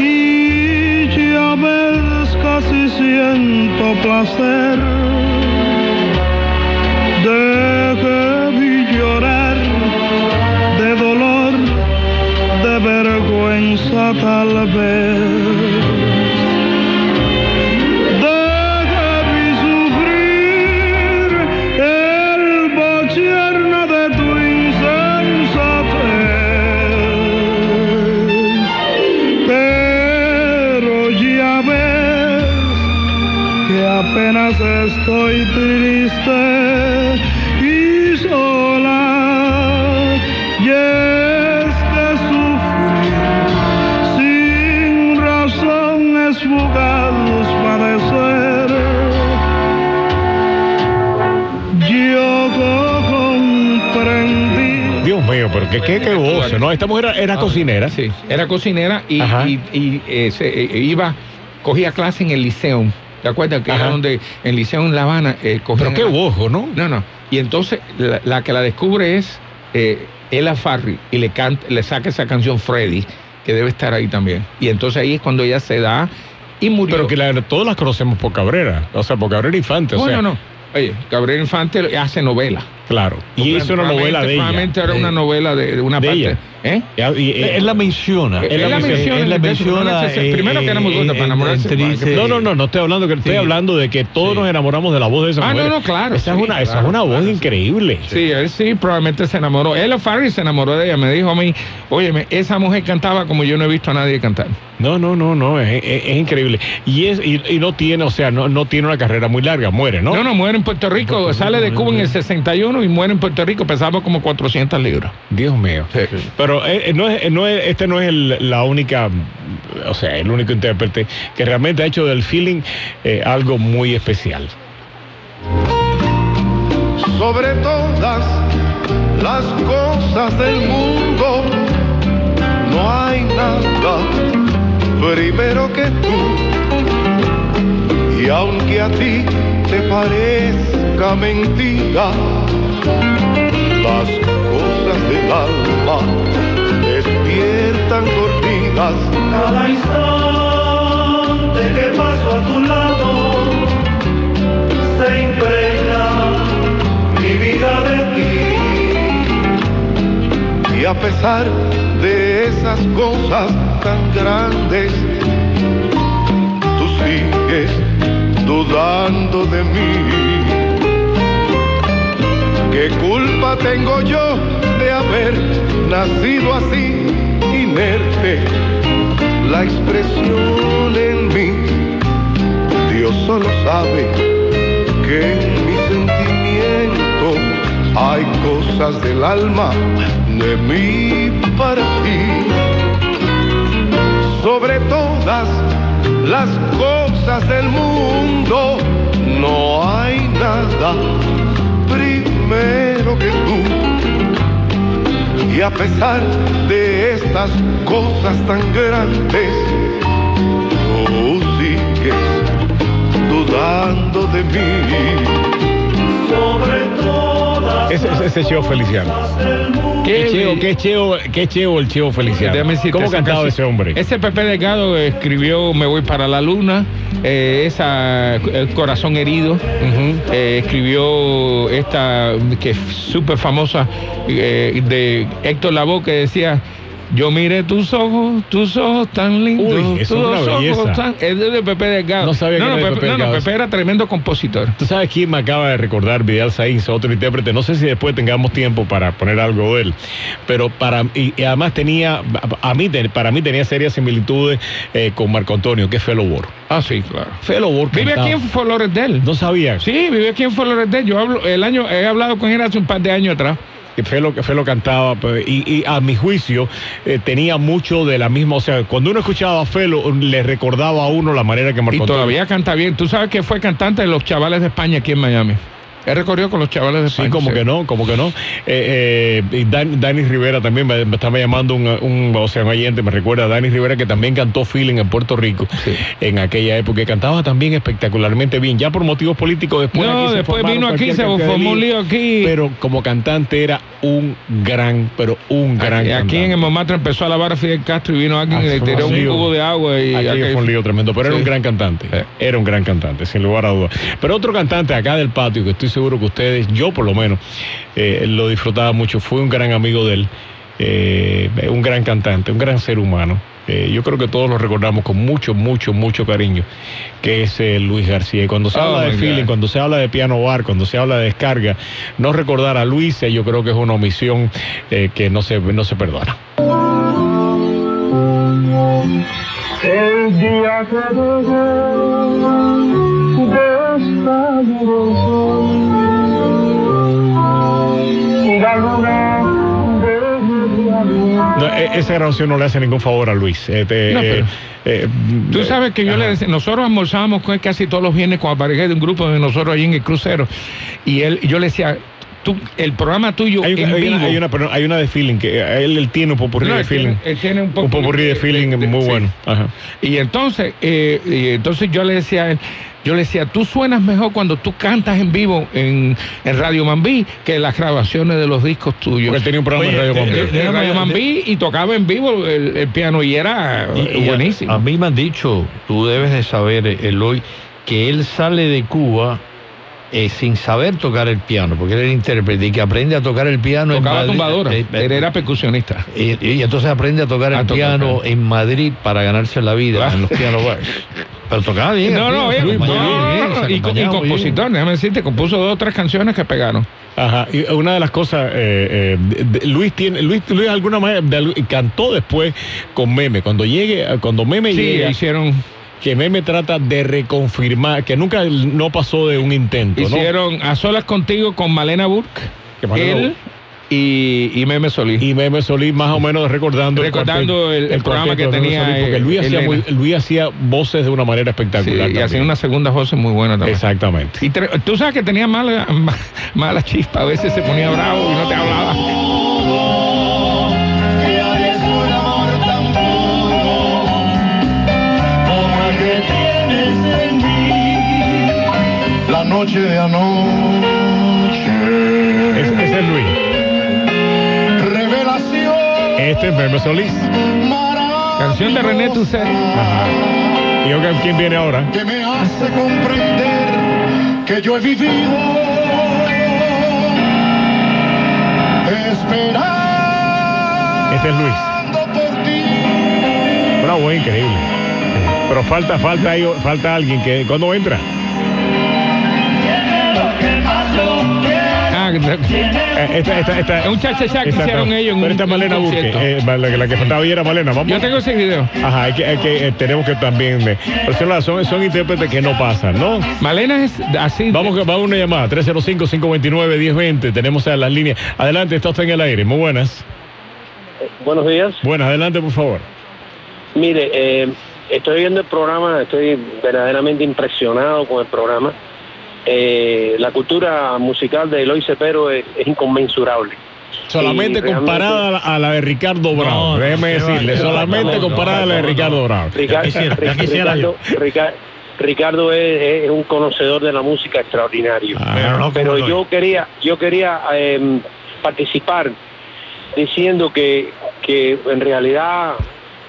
Y casi siento placer. Vergüenza tal vez. Debí sufrir el bochorno de tu insensatez. Pero ya ves que apenas estoy triste qué, qué, qué ¿no? Esta mujer era, era cocinera. Sí, era cocinera y, Ajá. y- y, eh, se, eh, iba, cogía clase en el liceo. ¿Te acuerdas? Que era donde en el liceo en La Habana eh, Pero qué voz, ¿no? No, no. Y entonces la, la que la descubre es eh, Ella Farri y le, canta, le saca esa canción Freddy, que debe estar ahí también. Y entonces ahí es cuando ella se da y murió. Pero que la- todas las conocemos por Cabrera, o sea, por Cabrera Infante. o no, sea, no, no. Oye, Gabriel Infante hace novela. Claro. Y hizo una novela de ella. Probablemente era una novela de, de una De parte. ella. ¿Eh? Y- y- Él la menciona. Él la menciona, Él la él menciona. dice, primero que muy gorda para enamorarse, dice- No, no, no, no estoy hablando que estoy hablando de que todos Sí. nos enamoramos de la voz de esa Ah, mujer. no, no, claro, Esa sí, es una, esa es una voz claro, increíble. Sí, él sí, probablemente se enamoró. Ella Farri se enamoró de ella. Me dijo a mí, óyeme, esa mujer cantaba como yo no he visto a nadie cantar. No, no, no, no, es, es- es increíble. Y es y, y no tiene, o sea, no, no tiene una carrera muy larga, muere, ¿no? No, no, muere en Puerto Rico. Sale de Cuba en el 61 y muere en Puerto Rico. Pesaba como 400 libras. Dios mío. Pero eh, eh, no es, eh, no es- este no es el- la única, o sea, el único intérprete que realmente ha hecho del feeling eh, algo muy especial. sobre todas las cosas del mundo. No hay nada primero que tú. Y aunque a ti te parezca mentira, las cosas del alma despiertan dormidas. Cada instante que paso a tu lado se impregna mi vida de ti. Y a pesar de esas cosas tan grandes, tú sigues dudando de mí. ¿Qué culpa tengo yo de haber nacido así, inerte la expresión en mí. Dios solo sabe que en mi sentimiento hay cosas del alma de mí para ti. Sobre todas las cosas del mundo no hay nada primero que tú. Y a pesar de estas cosas tan grandes, tú sigues dudando de mí. Sobre todas Ese, ese, ese Cheo Feliciano. Qué cheo, qué cheo, qué cheo el Cheo Feliciano. Déjame decirte, ¿Cómo cantaba ese hombre? Ese Pepe Delgado escribió Me voy para la luna, eh, esa El corazón herido, eh, escribió esta que es súper famosa eh, de Héctor Lavoe que decía yo miré tus ojos, tus ojos tan lindos. Uy, eso tus es una ojos tan- Es de Pepe Delgado. No sabía que no, era Pepe, Pepe no, no, Delgado. Pepe era tremendo compositor. Tú sabes quién me acaba de recordar, Vidal Sainz, otro intérprete. No sé si después tengamos tiempo para poner algo de él, pero para y, y además tenía, a mí, para mí tenía serias similitudes eh, con Marco Antonio, que es Felo Bor. Ah, sí, claro. Felo Bor Vive cantaba. aquí en Flores del. No sabía. Sí, vive aquí en Flores del. Yo hablo, el año, he hablado con él hace un par de años atrás. Que Felo, que Felo cantaba pues, y, y a mi juicio eh, tenía mucho de la misma, o sea, cuando uno escuchaba a Felo le recordaba a uno la manera que Marco Y todavía canta bien. Tú sabes que fue cantante de los chavales de España aquí en Miami. Él recorrió con los chavales de Sí, como que no, como que no. Eh, eh, y Dan- Dani Rivera también me, me estaba llamando un, un, o sea, un oyente, me recuerda a Dani Rivera que también cantó feeling en Puerto Rico en aquella época, y cantaba también espectacularmente bien, ya por motivos políticos después. No, aquí después vino aquí, se formó un lío aquí. Pero como cantante era un gran, pero un gran Aquí, aquí cantante. en el Momatra empezó a lavar a Fidel Castro y vino alguien y le fue tiró un cubo de agua y Aquello aquello- fue un lío tremendo, pero era Sí. un gran cantante. Era un gran cantante, sin lugar a dudas. Pero otro cantante acá del patio, que estoy seguro que ustedes, yo por lo menos, eh, lo disfrutaba mucho, fue un gran amigo de él, eh, un gran cantante, un gran ser humano. Eh, yo creo que todos lo recordamos con mucho, mucho, mucho cariño, que es eh, Luis García. Y cuando se Oh, habla de feeling, God. cuando se habla de piano bar, cuando se habla de descarga, no recordar a Luis, eh, yo creo que es una omisión eh, que no se, no se perdona. El día que llegué, la luna No, e- esa grabación no le hace ningún favor a Luis. No, pero- eh, eh, Tú sabes que yo le decía, nosotros almorzábamos con él casi todos los viernes con aparejé de un grupo de nosotros allí en el crucero. Y él, yo le decía, tú, el programa tuyo hay, en hay vivo. una, hay, una, perdón, hay una de feeling, que eh, él, él tiene un popurrí No, de tiene- feeling. él tiene un un popurrí popurrí de de- feeling de- de- muy sí. bueno. Ajá. Y entonces, eh, y entonces yo le decía a él, yo le decía, tú suenas mejor cuando tú cantas en vivo en, en Radio Mambí que las grabaciones de los discos tuyos. Porque tenía un programa en Radio de- Mambí. Radio Mambí y tocaba en vivo el, el piano y era Y- y a- buenísimo. A, mí me han dicho, tú debes de saber, Eloy, que él sale de Cuba eh, sin saber tocar el piano, porque él era intérprete y que aprende a tocar el piano Tocaba en Madrid. tumbadora, Eh, eh, él era percusionista. y, y entonces aprende a tocar A el tocar piano en Madrid para ganarse la vida Ah. en los piano bars. Pero tocaba bien. No, no, bien, no, y, y compositor, déjame decirte, compuso dos o tres canciones que pegaron. Ajá. Y una de las cosas, eh, eh, de- de- Luis tiene, Luis, Luis alguna manera de cantó después con Meme. Cuando llegue, cuando Meme Sí, llega, hicieron, que Meme trata de reconfirmar, que nunca no pasó de un intento, ¿no? hicieron A Solas Contigo con Malena Burke, él y, y Meme Solís. Y Meme Solís más o menos recordando Recordando el- el programa que tenía, Solís, porque Luis hacía, Elena. muy- Luis hacía voces de una manera Sí, espectacular. y hacían una segunda voz muy buena también. Exactamente. Y tú sabes que tenía mala, ma- mala chispa, a veces se ponía bravo y no te hablaba. La noche de anoche. Ese, ese es Luis. Revelación. Este es Meme Solís. Canción de René Toussaint. ¿Y oiga, quién viene ahora? que me hace comprender que yo he vivido esperando Este es Luis. por ti. Una voz increíble. Pero falta, falta, ahí- falta alguien que. ¿Cuándo entra? esta, esta, esta, Es un cha-cha-cha que hicieron ellos en Pero un- esta un Malena Burke. eh, la, la que faltaba ahí era Malena. Vamos. Yo tengo ese video. Ajá, hay que, hay que, eh, tenemos que también. eh, pero son, las- son, intérpretes que no pasan, ¿no? Malena es así. Vamos, vamos a una llamada, 305-529-1020. Tenemos a las líneas. Adelante, está usted en el aire. Muy buenas. Buenos días. Buenas, adelante, por favor. Mire, eh, estoy viendo el programa, estoy verdaderamente impresionado con el programa. Eh, la cultura musical de Eloy Cepero es, es inconmensurable. Solamente comparada a la, de Ricardo Bravo. Déjeme decirle, solamente comparada a la de Ricardo Bravo. Ricardo, Ricardo, Rica- Ricardo es, es un conocedor de la música extraordinario. Ajá. Pero yo quería, yo quería eh, participar diciendo que, que en realidad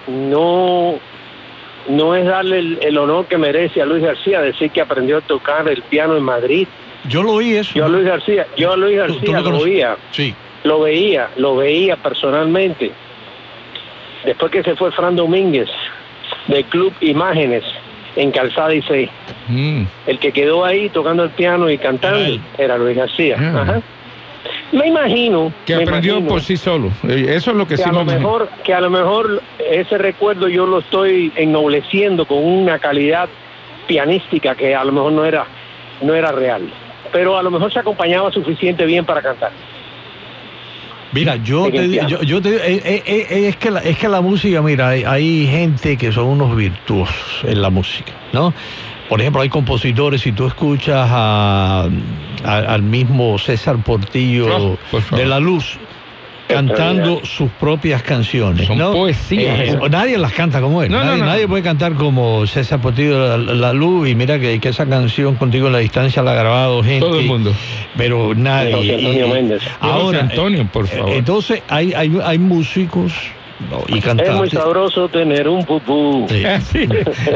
no, no es darle el, el honor que merece a Luis García decir que aprendió a tocar el piano en Madrid. Yo lo oí eso. Yo a Luis García, yo a Luis ¿Tú- tú García lo oía, Sí. lo veía, lo veía personalmente. Después que se fue Fran Domínguez del club Imágenes en Calzada y Seis. Mm. El que quedó ahí tocando el piano y cantando era, Luis García. Ah. Ajá. Me imagino Que me aprendió imagino por sí solo. Eh, Eso es lo que, que sí a lo imagino. mejor que a lo mejor ese recuerdo yo lo estoy ennobleciendo con una calidad pianística que a lo mejor no era no era real pero a lo mejor se acompañaba suficiente bien para cantar Mira, yo te, yo, yo te digo, eh, eh, eh, es, que la, es que la música, mira, hay, hay gente que son unos virtuosos en la música, ¿no? Por ejemplo, hay compositores, si tú escuchas a- a- al mismo César Portillo de La Luz cantando sus propias canciones, Son ¿no? poesías Eh, nadie las canta como él, No, no, nadie, no. nadie puede cantar como César Portillo de la, La Luz y mira que, que esa canción contigo en la distancia la ha grabado gente. Todo el mundo. Pero nadie. José Antonio y- Méndez. Ahora, José Antonio, por eh, favor. Entonces, hay, hay, hay músicos no, y es muy sabroso tener un pupú Sí. Sí,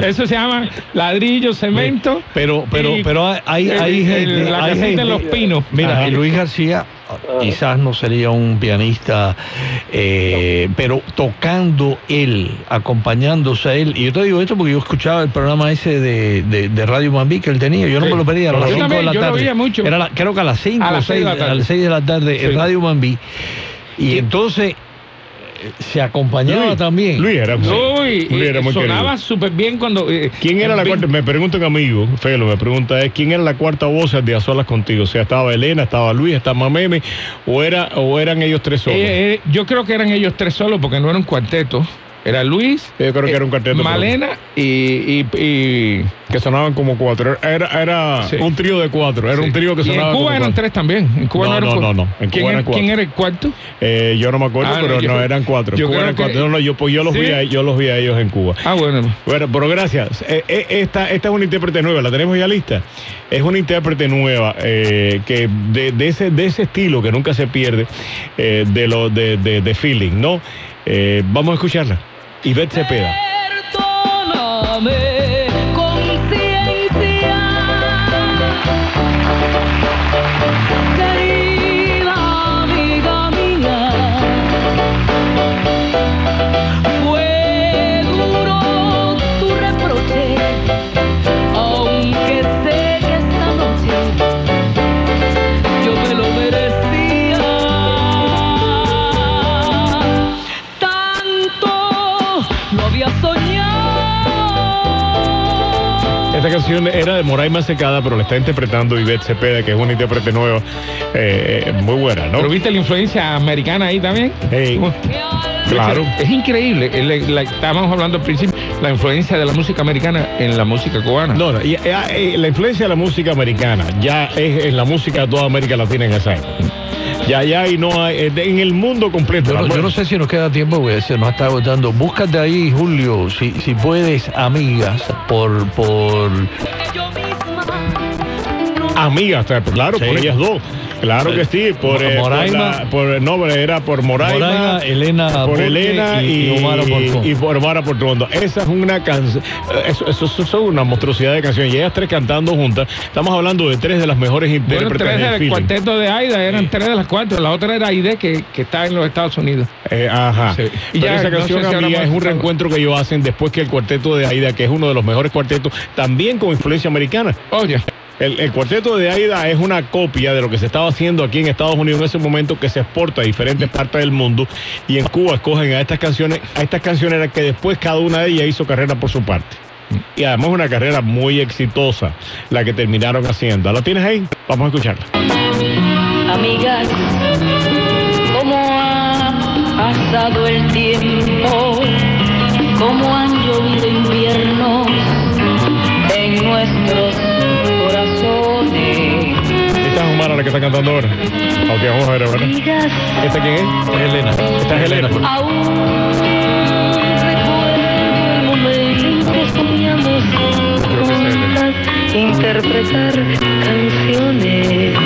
Eso se llama ladrillo, cemento. Pero, pero, y pero hay, hay, el- el- gente. la hay casita gente- en los pinos. Mira, Luis García quizás no sería un pianista, eh, pero tocando él, acompañándose a él. Y yo te digo esto porque yo escuchaba el programa ese de, de, de Radio Mambí que él tenía. Yo no me lo perdía, era a las Yo 5 de la yo lo tarde. veía mucho. Era la- creo que a las 5 A o las seis 6 de la tarde. a las 6 de la tarde en Sí. Radio Mambí. Y entonces se acompañaba Luis, también. Luis era muy, Uy, Luis y era muy sonaba querido. súper bien cuando. eh, ¿Quién era la bien- cuarta? Me pregunta un amigo, Felo, me pregunta es quién era la cuarta voz de A Solas Contigo. O sea, estaba Elena, estaba Luis, estaba Mameme, o era, o eran ellos tres solos. Eh, eh, yo creo que eran ellos tres solos porque no era un cuarteto. Era Luis, Yo creo que era un cuarteto, Malena y, y- y- que sonaban como cuatro. Era, era Sí. un trío de cuatro. Era sí. un trío que Y sonaba en Cuba como eran cuatro. tres también. En Cuba No, no, eran no, no, no. En ¿Quién, Cuba era, eran cuatro. quién era el cuarto? Eh, yo no me acuerdo, Ah, pero no, eran cuatro. Yo Cuba eran que- cuatro. No, no, yo, pues yo los vi a, yo los vi a ellos en Cuba. Ah, bueno. Bueno, pero gracias. Eh, eh, esta, esta es una intérprete nueva, la tenemos ya lista. Es una intérprete nueva eh, que de, de ese, de ese estilo que nunca se pierde, eh, de, lo, de, de, de feeling, ¿no? Eh, vamos a escucharla. Ivette Cepeda. Perdóname, Esta canción era de Moraima Secada, pero la está interpretando Ivette Cepeda, que es una intérprete nueva, eh, muy buena, ¿no? ¿Pero viste la influencia americana ahí también? Claro. Es increíble. la- la- estábamos hablando al principio, la influencia de la música americana en la música cubana. No, no, y, eh, eh, la influencia de la música americana ya es en la música de toda América Latina en esa época. Ya, ya, y no hay, eh, en el mundo completo. Yo no, yo no sé si nos queda tiempo, porque se nos está agotando. Búscate ahí, Julio, si, si puedes, amigas, por, por Amigas, claro, Sí. por ellas dos. Claro que sí, por, eh, por Moraima. la- por- no, era por Moraima, Moraima, Elena por Burke Elena y- y, Omar y por Omar Portuondo. Esa es una canción, eso, eso, eso son una monstruosidad de canciones. Y ellas tres cantando juntas. Estamos hablando de tres de las mejores Bueno, intérpretes tres del cuarteto de Aida eran tres de las cuatro. La otra era Aide, que, que está en los Estados Unidos. Eh, ajá. Sí. Y Pero ya, esa no canción, sé si ahora amiga, más es un reencuentro que ellos hacen después que el cuarteto de Aida, que es uno de los mejores cuartetos, también con influencia americana. Oye, El, cuarteto de Aida es una copia de lo que se estaba haciendo aquí en Estados Unidos en ese momento que se exporta a diferentes partes del mundo y en Cuba escogen a estas canciones, a estas cancioneras que después cada una de ellas hizo carrera por su parte. Y además una carrera muy exitosa la que terminaron haciendo. ¿La tienes ahí? Vamos a escucharla. Amigas, cómo ha pasado el tiempo, cómo han llovido inviernos en nuestros La que está cantando ahora. Ok, vamos a ver ahora. Amigas, ¿Esta quién es? Es Elena. Esta es Elena. interpretar canciones.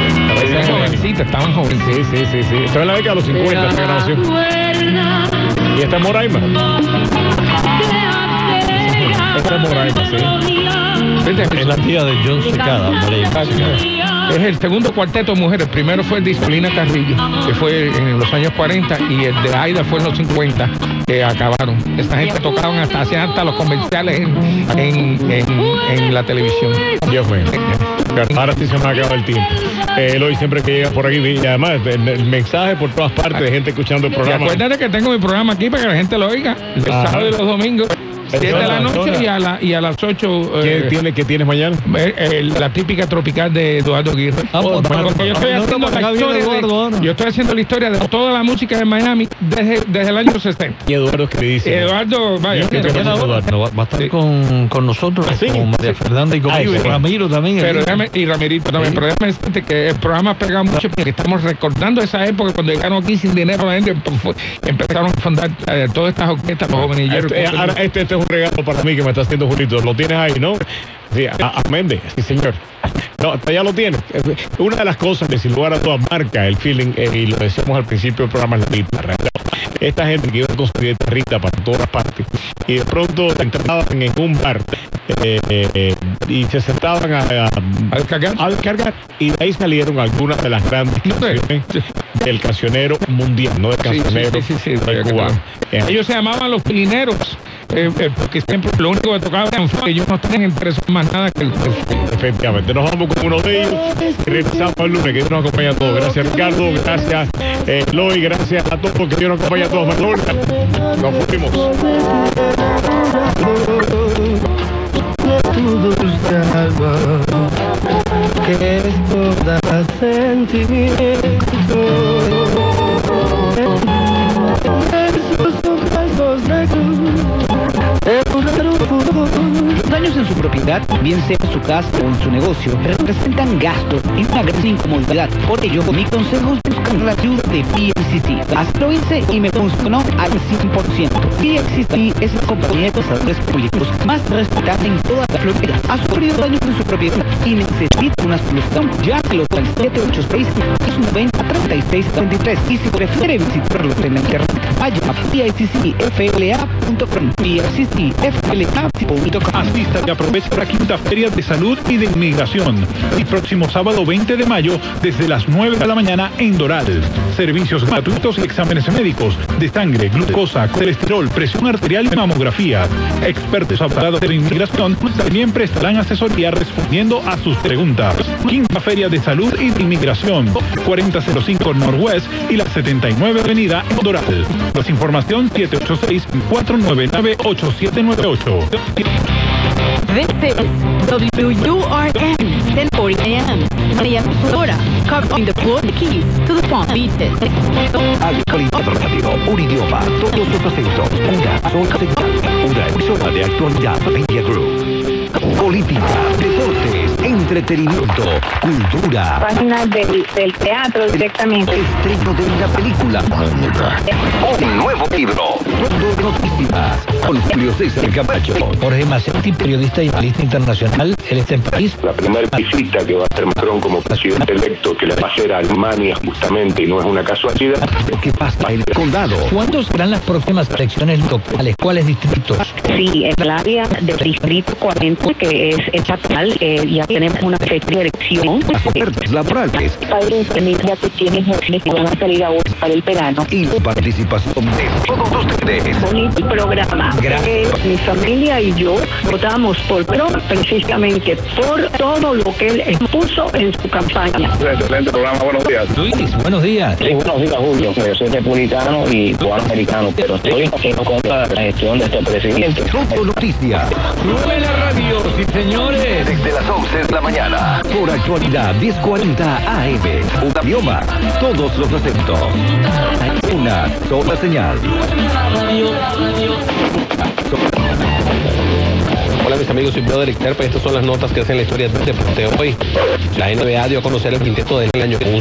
Estaban jovencitas, estaban jovencitas. Sí, sí, sí, sí. Esto es la década de los 50, esta grabación. Y esta es Moraima. Esta es Moraima, sí. Es la tía de John Secada. Es el segundo cuarteto de mujeres. El primero fue Disciplina Carrillo, que fue en los años 40, y el de Aida fue en los 50, que acabaron. Esta gente tocaban hasta, hacían hasta los comerciales en, en, en- en la televisión. Dios mío. Ahora sí se nos ha acabado el tiempo. Eh, Eloy siempre que llega por aquí, y además el, el mensaje por todas partes de gente escuchando el Y programa. acuérdate que tengo mi programa aquí para que la gente lo oiga. El Ajá. sábado y los domingos, 7 de la noche y a, la, y a las 8. ¿Qué, tiene, ¿Qué tienes mañana? la típica tropical de Eduardo Aguirre. Ah, Porque yo estoy haciendo la historia de- Eduardo ahora. yo estoy haciendo la historia de toda la música de Miami desde, desde el año 60. Y Eduardo que dice. Eduardo, vaya. Yo Eduardo va, va a estar con, con nosotros, con María Fernanda y conmigo, Ah, y sí. Ramiro también. Pero el- déjame, y Ramirito también, pero déjame decirte que el programa pega mucho porque estamos recordando esa época cuando llegaron aquí sin dinero la gente pues, empezaron a fundar eh, todas estas orquestas, los jovenilleros. Este, eh, ahora, este, este es regalo para mí que me está haciendo Julito. Lo tienes ahí, ¿no? Sí, a, sí, señor. No, hasta ya lo tienes. Eh, Una de las cosas que sin lugar a todas marca el feeling, eh, y lo decíamos al principio del programa, es la guitarra. Esta gente que iba a construir guitarrita para todas partes y de pronto entraban en un bar eh, eh, y se sentaban a, a, descargar. y de ahí salieron algunas de las grandes del cancionero mundial, no del cancionero sí, sí, sí, cubano. Ellos se llamaban los pilineros, eh, porque siempre lo único que tocaban eran ellos no tenían interés en más nada que el, el folk. Vamos con uno de ellos el lunes, que nos acompaña a todos. Gracias Ricardo, gracias eh, gracias a todos, que Dios nos acompaña todos. Nos fuimos. que daños en su propiedad, bien sea en su casa o en su negocio, representan gastos y una gran incomodidad. Por ello, mi consejo es buscar la ayuda de PXCT. Así lo hice y me funcionó al 100%. PXCT es compañía de pasadores públicos más respetada en toda la Florida. Ha sufrido daños en su propiedad y necesita una solución. Llámelo al 786-290-3633 y si prefiere visitarlos en la internet, vaya a PXCTFLA.com. PXCTFLA.com. Asista y aprovecha la quinta feria de salud y de inmigración. El próximo sábado 20 de mayo desde las 9 de la mañana en Doral. Servicios gratuitos y exámenes médicos de sangre, glucosa, colesterol, presión arterial y mamografía. Expertos abogados de inmigración también prestarán asesoría respondiendo a sus preguntas. Quinta Feria de Salud y de Inmigración, 4005 Northwest y la 79 Avenida en Doral. Más información 786-499-8798. This is WURN 1040 AM. Miami, Florida. Covering the Florida Keys to the Palm Beaches. Actualidad Radio, un idioma, todos los acentos, una sola señal, una emisora de actualidad Media Group. Política, deportes, entretenimiento, cultura. Páginas del, del teatro directamente. Estreno de una película. Un nuevo libro. Mundo de noticias. Con Julio César Camacho. Jorge Macetti, periodista y analista internacional, él está en París. La primera visita que va a hacer Macron como presidente electo, que le va a hacer a Alemania justamente, y no es una casualidad. ¿Qué pasa en el condado? ¿Cuándo serán las próximas elecciones locales? ¿Cuáles distritos? Sí, en el área del distrito 40, que es estatal, eh, ya tenemos una fecha de elección. Ofertas laborales Padres de familia que tienen jóvenes que van a salir ahora para el verano. y participación de todos ustedes. Bonito programa. Gracias. Eh, mi familia y yo votamos por Trump precisamente por todo lo que él expuso en su campaña. Excelente programa, buenos días. Luis, buenos días. Sí, buenos días, Julio. Yo soy republicano y cubano americano, pero estoy en contra de la gestión de este presidente. Todo Noticias. Sube la radio, sí señores. Desde las 11 de la mañana. Por actualidad 1040 AM. Un idioma. Todos los acentos. Una sola señal. Hola mis amigos, soy Broderick Terpa y estas son las notas que hacen la historia del deporte hoy. La NBA dio a conocer el quinteto del año que